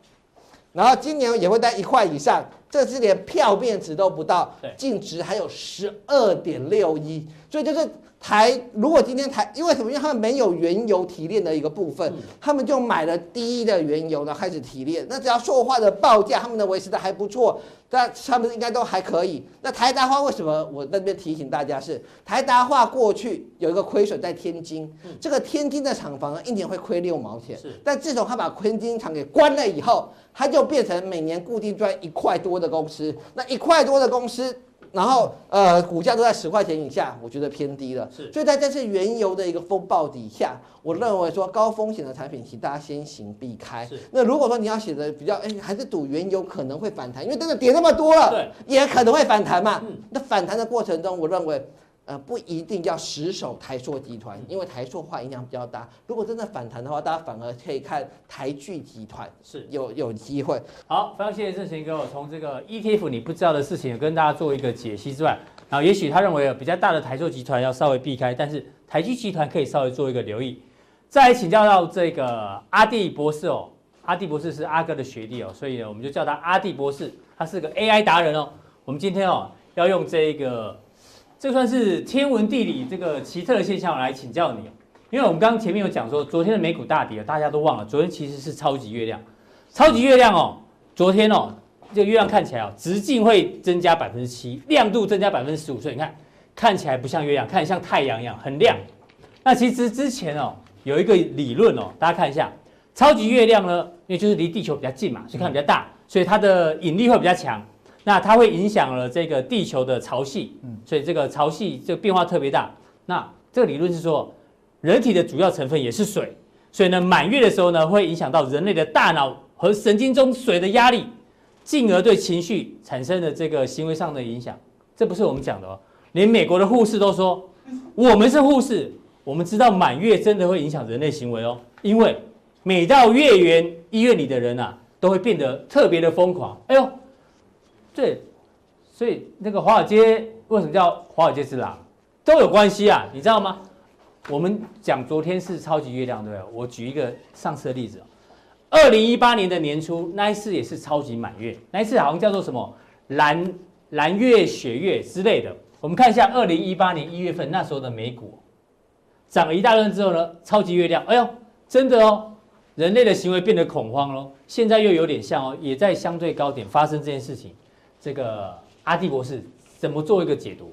S3: 然后今年也会在一块以上，这是连票面值都不到，净值还有十二点六一，所以就是。台如果今天台，因为什么？因为他们没有原油提炼的一个部分，他们就买了低的原油呢，开始提炼。那只要塑化的报价，他们能维持的还不错，但他们应该都还可以。那台达化为什么？我在这边提醒大家是，台达化过去有一个亏损在天津，这个天津的厂房呢，一年会亏六毛钱。但自从他把天津厂给关了以后，他就变成每年固定赚一块多的公司。那一块多的公司。然后，呃，股价都在十块钱以下，我觉得偏低了。是，所以在这次原油的一个风暴底下，我认为说高风险的产品，请大家先行避开。是。那如果说你要写的比较，哎，还是赌原油可能会反弹，因为真的跌那么多了，对，也可能会反弹嘛。嗯。那反弹的过程中，我认为。呃，不一定要死守台塑集团，因为台塑化影响比较大。如果真的反弹的话，大家反而可以看台剧集团，是有有机会。
S1: 好，非常谢谢正贤哥，我从这个 ETF 你不知道的事情跟大家做一个解析之外，然后也许他认为比较大的台塑集团要稍微避开，但是台剧集团可以稍微做一个留意。再来请教到这个阿弟博士哦，阿弟博士是阿哥的学弟哦，所以呢，我们就叫他阿弟博士，他是个 AI 达人哦。我们今天哦要用这个。这算是天文地理这个奇特的现象来请教你，因为我们刚刚前面有讲说，昨天的美股大跌，大家都忘了，昨天其实是超级月亮，超级月亮哦，昨天哦，这个月亮看起来哦，直径会增加百分之七，亮度增加百分之十五，所以你看看起来不像月亮，看起来像太阳一样很亮。那其实之前哦有一个理论哦，大家看一下，超级月亮呢，因为就是离地球比较近嘛，所以看比较大，所以它的引力会比较强。那它会影响了这个地球的潮汐，嗯，所以这个潮汐这变化特别大。那这个理论是说，人体的主要成分也是水，所以呢，满月的时候呢，会影响到人类的大脑和神经中水的压力，进而对情绪产生的这个行为上的影响。这不是我们讲的哦，连美国的护士都说，我们是护士，我们知道满月真的会影响人类行为哦，因为每到月圆，医院里的人啊，都会变得特别的疯狂。哎呦！对，所以那个华尔街为什么叫华尔街之狼，都有关系啊，你知道吗？我们讲昨天是超级月亮，对不对？我举一个上次的例子，二零一八年的年初那一次也是超级满月，那一次好像叫做什么蓝蓝月、雪月之类的。我们看一下二零一八年一月份那时候的美股，涨了一大段之后呢，超级月亮，哎呦，真的哦，人类的行为变得恐慌喽。现在又有点像哦，也在相对高点发生这件事情。这个阿蒂博士怎么做一个解读？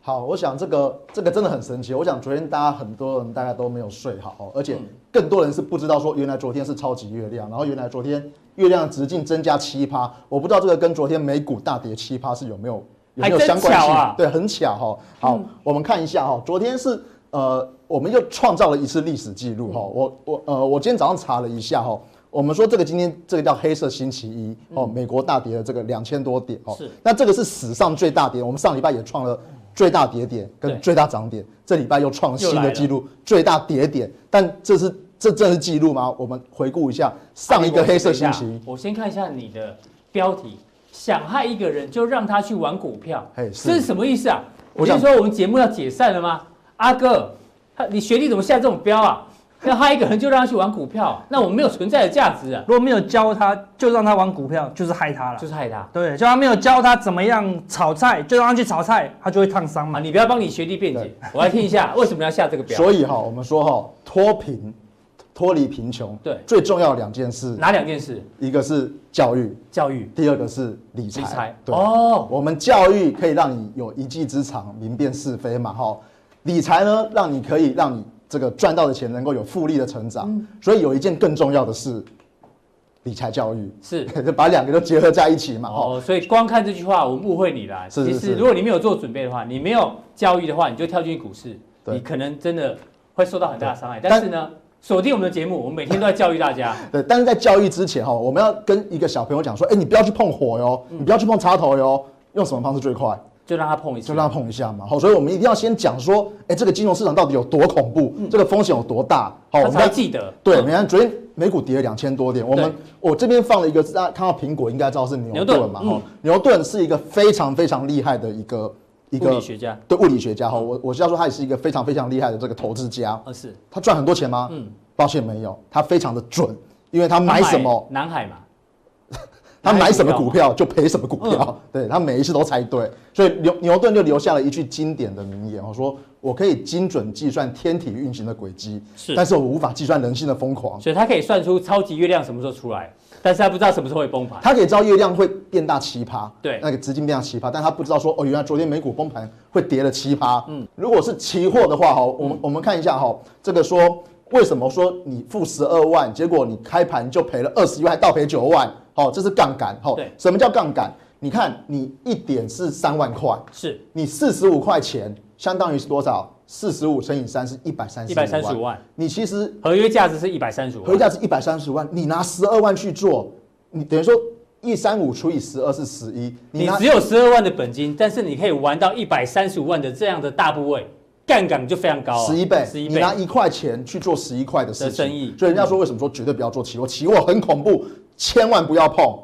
S4: 好，我想这个这个真的很神奇。我想昨天大家很多人大概都没有睡好，而且更多人是不知道说原来昨天是超级月亮，然后原来昨天月亮直径增加七趴，我不知道这个跟昨天美股大跌七趴是有没有有没有相关性？啊、对，很巧哈。好，嗯、我们看一下哈，昨天是呃，我们又创造了一次历史记录哈。我我呃，我今天早上查了一下哈，我们说这个今天这个叫黑色星期一哦，美国大跌了这个两千多点哦，是，那这个是史上最大跌，我们上礼拜也创了。最大跌点跟最大涨点，这礼拜又创新的记录，最大跌点。但这是这正是记录吗？我们回顾一下上一个黑色星期。
S1: 我先看一下你的标题：想害一个人就让他去玩股票。这是什么意思啊？我先说我们节目要解散了吗？阿哥，他你学历怎么下这种标啊？要害一个人就让他去玩股票，那我们没有存在的价值啊！
S2: 如果没有教他，就让他玩股票，就是害他了，
S1: 就是害他。
S2: 对，就他没有教他怎么样炒菜，就让他去炒菜，他就会烫伤嘛。
S1: 你不要帮你学弟辩解，我来听一下为什么要下这个表。
S4: 所以哈，我们说哈，脱贫、脱离贫穷，
S1: 对，
S4: 最重要的两件事，
S1: 哪两件事？
S4: 一个是教育，
S1: 教育；
S4: 第二个是理财。理财，
S1: 对哦，
S4: 我们教育可以让你有一技之长，明辨是非嘛，哈。理财呢，让你可以让你。这个赚到的钱能够有复利的成长，嗯、所以有一件更重要的事理财教育，
S1: 是
S4: 就 把两个都结合在一起嘛。
S1: 哦，所以光看这句话，我们误会你了。是是是，其实如果你没有做准备的话，你没有教育的话，你就跳进股市，你可能真的会受到很大的伤害。但是呢，锁定我们的节目，我们每天都在教育大家。
S4: 对，但是在教育之前哈，我们要跟一个小朋友讲说，哎，你不要去碰火哟，嗯、你不要去碰插头哟，用什么方式最快？
S1: 就让他碰一下，
S4: 就让他碰一下嘛。好，所以我们一定要先讲说，哎，这个金融市场到底有多恐怖，这个风险有多大？好，我们
S1: 要记得。
S4: 对，你看昨天美股跌了两千多点，我们我这边放了一个，大家看到苹果应该知道是牛顿嘛。哈，牛顿是一个非常非常厉害的一个一个
S1: 物理学家，
S4: 对物理学家哈。我我是要说他也是一个非常非常厉害的这个投资家。
S1: 是。
S4: 他赚很多钱吗？嗯，抱歉没有，他非常的准，因为他买什么？
S1: 南海嘛。
S4: 他买什么股票就赔什么股票，对，他每一次都猜对，所以牛牛顿就留下了一句经典的名言，我说我可以精准计算天体运行的轨迹，是，但是我无法计算人性的疯狂，
S1: 所以他可以算出超级月亮什么时候出来，但是他不知道什么时候会崩盘，
S4: 他可以知道月亮会变大奇葩，
S1: 对，
S4: 那个资金变大奇葩，但他不知道说哦，原来昨天美股崩盘会跌了奇葩，嗯，如果是期货的话哈，我们我们看一下哈，这个说为什么说你付十二万，结果你开盘就赔了二十一万，倒赔九万。好，这是杠杆。好，什么叫杠杆？你看，你一点是三万块，
S1: 是
S4: 你四十五块钱，相当于是多少？四十五乘以三是一百三十，一百三十五万。你其实
S1: 合约价值是一百三十五，
S4: 合约价值一百三十五万，你拿十二万去做，你等于说一三五除以十二是十一，
S1: 你只有十二万的本金，但是你可以玩到一百三十五万的这样的大部位，杠杆就非常高，
S4: 十一倍，十一倍，你拿一块钱去做十一块的事情，生意。所以人家说为什么说绝对不要做期货？期货很恐怖。千万不要碰，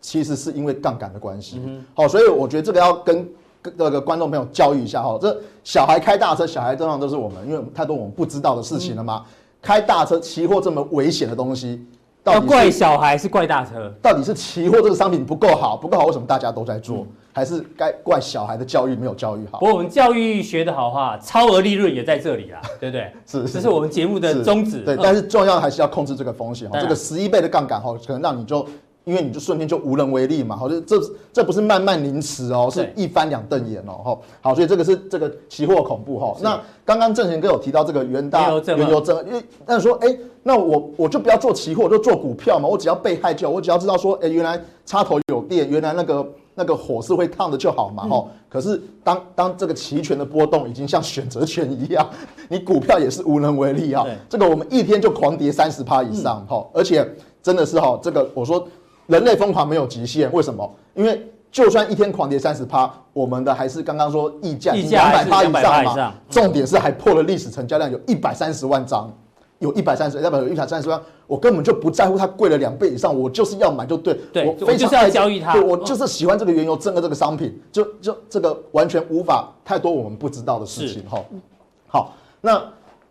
S4: 其实是因为杠杆的关系。好，所以我觉得这个要跟 那个观众朋友教育一下哈。这小孩开大车，小孩通常都是我们，因为太多我们不知道的事情了嘛。开大车，期货这么危险的东西，
S1: 要怪小孩是怪大车？
S4: 到底是期货这个商品不够好，不够好，为什么大家都在做？还是该怪小孩的教育没有教育好？
S1: 不过我们教育学得好话，超额利润也在这里啦，对不对？
S4: 是，
S1: 这是我们节目的宗旨。
S4: 对，但是重要还是要控制这个风险哈。这个十一倍的杠杆哈，可能让你就，因为你就瞬间就无能为力嘛。好，这这这不是慢慢凌迟哦，是一翻两瞪眼哦。哈，好，所以这个是这个期货恐怖哈。那刚刚正贤哥有提到这个元大原油正，因为但是说，哎，那我我就不要做期货，我就做股票嘛。我只要被害就，我只要知道说，哎，原来插头有电，原来那个。那个火是会烫的就好嘛，吼、嗯。可是当当这个期权的波动已经像选择权一样，你股票也是无能为力啊。对这个我们一天就狂跌三十趴以上，吼、嗯。而且真的是哈，这个我说人类疯狂没有极限，为什么？因为就算一天狂跌三十趴，我们的还是刚刚说溢价两百趴以上嘛。上重点是还破了历史成交量，有一百三十万张。有一百三十，代表有一百三十万，我根本就不在乎它贵了两倍以上，我就是要买就对。
S1: 对，我非常爱交易它，
S4: 对，我就是喜欢这个原油真的这个商品，就就这个完全无法太多我们不知道的事情哈。好，那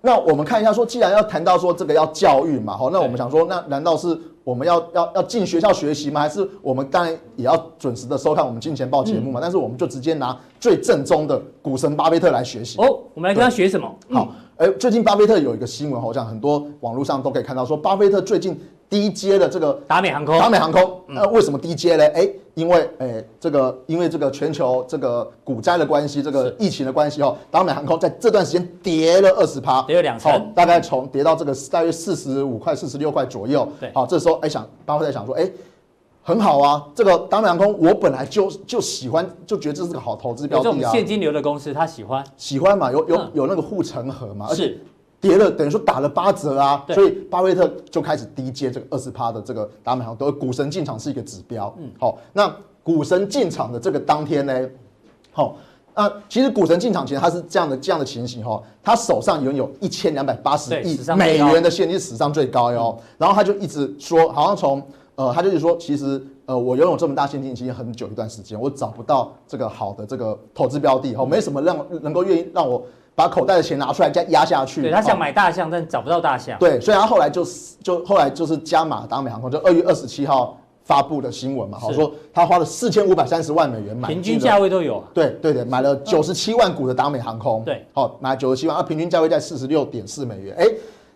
S4: 那我们看一下说，既然要谈到说这个要教育嘛，好，那我们想说，那难道是我们要要要进学校学习吗？还是我们当然也要准时的收看我们金钱报节目嘛？嗯、但是我们就直接拿最正宗的股神巴菲特来学习。
S1: 哦，我们来跟他学什么？
S4: 好。哎，最近巴菲特有一个新闻，好像很多网络上都可以看到，说巴菲特最近低阶的这个
S1: 达美航空，
S4: 达美航空，那、嗯、为什么低阶呢？哎，因为哎，这个因为这个全球这个股灾的关系，这个疫情的关系哦，达美航空在这段时间跌了二十趴，
S1: 跌了两成，
S4: 大概从跌到这个大约四十五块、四十六块左右。
S1: 对，
S4: 好，这时候哎想巴菲特想说，哎。很好啊，这个达美航空我本来就就喜欢，就觉得这是个好投资标的啊。
S1: 这种现金流的公司，他喜欢？
S4: 喜欢嘛，有有有那个护城河嘛，而且跌了等于说打了八折啊，所以巴菲特就开始低接这个二十趴的这个达美航空，股神进场是一个指标。嗯，好，那股神进场的这个当天呢，好，那其实股神进场前他是这样的这样的情形哈，他手上拥有一千两百八十亿美元的现金，史上最高哟，然后他就一直说，好像从呃，他就是说，其实呃，我拥有这么大现金已经很久一段时间，我找不到这个好的这个投资标的，哦，没什么让能够愿意让我把口袋的钱拿出来再压下去。
S1: 对，他想买大象，但找不到大象。
S4: 对，所以他后来就就后来就是加码达美航空，就二月二十七号发布的新闻嘛，好说他花了四千五百三十万美元买，
S1: 平均价位都有。
S4: 对对对，买了九十七万股的达美航空。
S1: 对，
S4: 好，买九十七万，啊，平均价位在四十六点四美元。哎，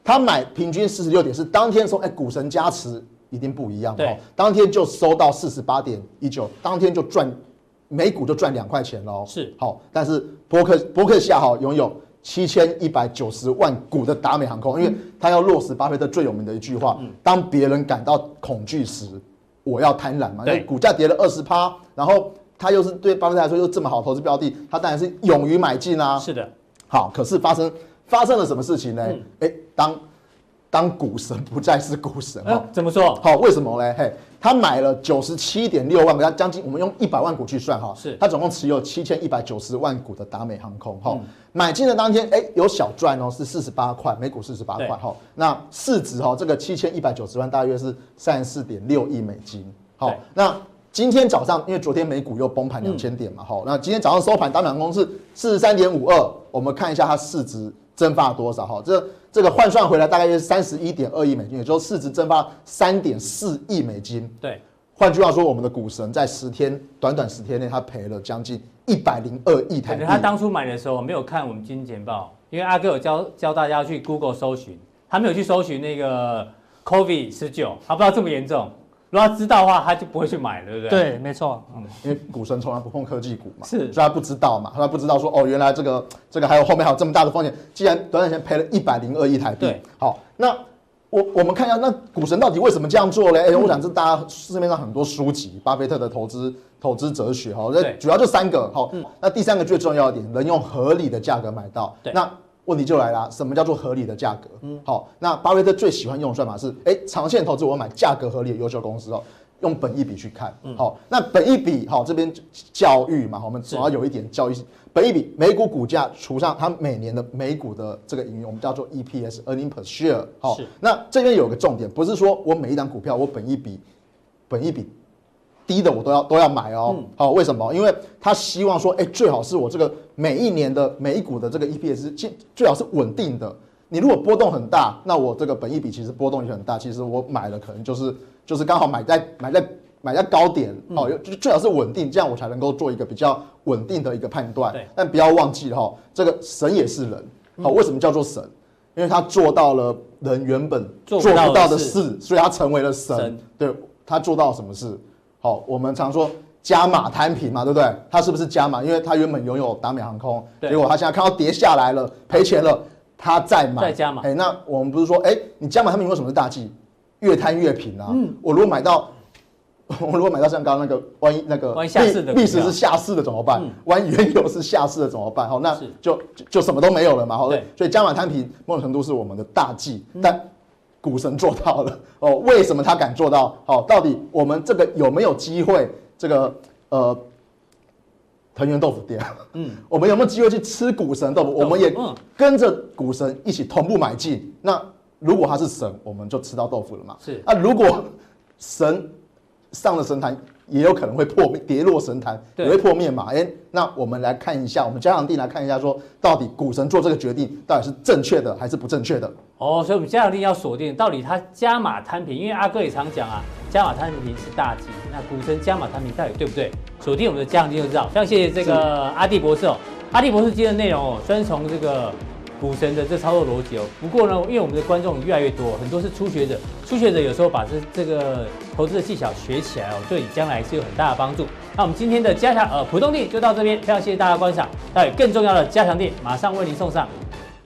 S4: 他买平均四十六点四，当天说，哎，股神加持。一定不一样的哦，当天就收到四十八点一九，当天就赚每股就赚两块钱喽。
S1: 是
S4: 好，但是博克博克夏哈拥有七千一百九十万股的达美航空，因为他要落实巴菲特最有名的一句话：当别人感到恐惧时，我要贪婪嘛。因为股价跌了二十趴，然后他又是对巴菲特来说又这么好投资标的，他当然是勇于买进啊。
S1: 是的，
S4: 好，可是发生发生了什么事情呢？哎，当。当股神不再是股神哦，
S1: 怎么说？
S4: 好，为什么呢？嘿，他买了九十七点六万股，他将近我们用一百万股去算哈，
S1: 是，
S4: 他总共持有七千一百九十万股的达美航空哈。买进的当天，哎，有小赚哦，是四十八块，每股四十八块哈。那市值哈，这个七千一百九十万大约是三十四点六亿美金。好，那今天早上因为昨天美股又崩盘两千点嘛，哈，那今天早上收盘达美航空是四十三点五二，我们看一下它市值蒸发多少哈，这。这个换算回来大概就是三十一点二亿美金，也就是市值蒸发三点四亿美金。
S1: 对，
S4: 换句话说，我们的股神在十天短短十天内，他赔了将近一百零二亿台币。
S1: 他当初买的时候没有看我们经济简报，因为阿哥有教教大家去 Google 搜寻，他没有去搜寻那个 COVID 十九，他不知道这么严重。如果他知道的话，他就不会去买了，对不对？
S2: 对，没错。
S4: 嗯，因为股神从来不碰科技股嘛，
S1: 是，
S4: 所以他不知道嘛，他不知道说哦，原来这个这个还有后面还有这么大的风险。既然短短时间赔了一百零二亿台币，
S1: 对，
S4: 好，那我我们看一下，那股神到底为什么这样做嘞？哎、嗯，我想这大家市面上很多书籍，巴菲特的投资投资哲学，哈，那主要就三个，好，嗯，那第三个最重要一点，能用合理的价格买到，
S1: 对，
S4: 那。问题就来了，什么叫做合理的价格？嗯，好，那巴菲特最喜欢用的算法是，哎，长线投资我买价格合理的优秀公司哦，用本益比去看，嗯，好，那本益比好这边教育嘛，我们总要有一点教育，本益比每股股价除上它每年的每股的这个盈余，我们叫做 EPS，earning per share，好，那这边有个重点，不是说我每一档股票我本益比，本益比。低的我都要都要买哦，好，为什么？因为他希望说，哎，最好是我这个每一年的每一股的这个 EPS 最最好是稳定的。你如果波动很大，那我这个本益比其实波动也很大。其实我买了可能就是就是刚好买在买在买在高点哦，就最好是稳定，这样我才能够做一个比较稳定的一个判断。但不要忘记哈，这个神也是人，好，为什么叫做神？因为他做到了人原本做不到的事，所以他成为了神。对，他做到什么事？好，我们常说加码摊平嘛，对不对？他是不是加码？因为他原本拥有达美航空，结果他现在看到跌下来了，赔钱了，他再买，
S1: 再加码。
S4: 哎，那我们不是说，哎，你加码摊平为什么是大忌？越摊越平啊。嗯。我如果买到，我如果买到像刚刚那个，万一那个历历史是下市的怎么办？万一原油是下市的怎么办？好，那就就什么都没有了嘛。好，所以加码摊平某种程度是我们的大忌，但。股神做到了哦，为什么他敢做到？好，到底我们这个有没有机会？这个呃，藤原豆腐店，嗯，我们有没有机会去吃股神豆腐？我们也跟着股神一起同步买进。那如果他是神，我们就吃到豆腐了嘛？
S1: 是。
S4: 那如果神上了神坛，也有可能会破灭，跌落神坛也会破灭嘛？哎，那我们来看一下，我们加强錠来看一下，说到底股神做这个决定到底是正确的还是不正确的？
S1: 哦，所以我们加强錠要锁定到底他加码摊平，因为阿哥也常讲啊，加码摊平是大忌。那股神加码摊平到底对不对？锁定我们的加强錠就知道。非常谢谢这个阿弟博士哦，阿弟博士今天的内容哦，虽然从这个股神的这操作逻辑哦。不过呢，因为我们的观众越来越多，很多是初学者，初学者有时候把这这个投资的技巧学起来哦，对你将来是有很大的帮助。那我们今天的加强呃普通店就到这边，非常谢谢大家观赏。还有更重要的加强店马上为您送上。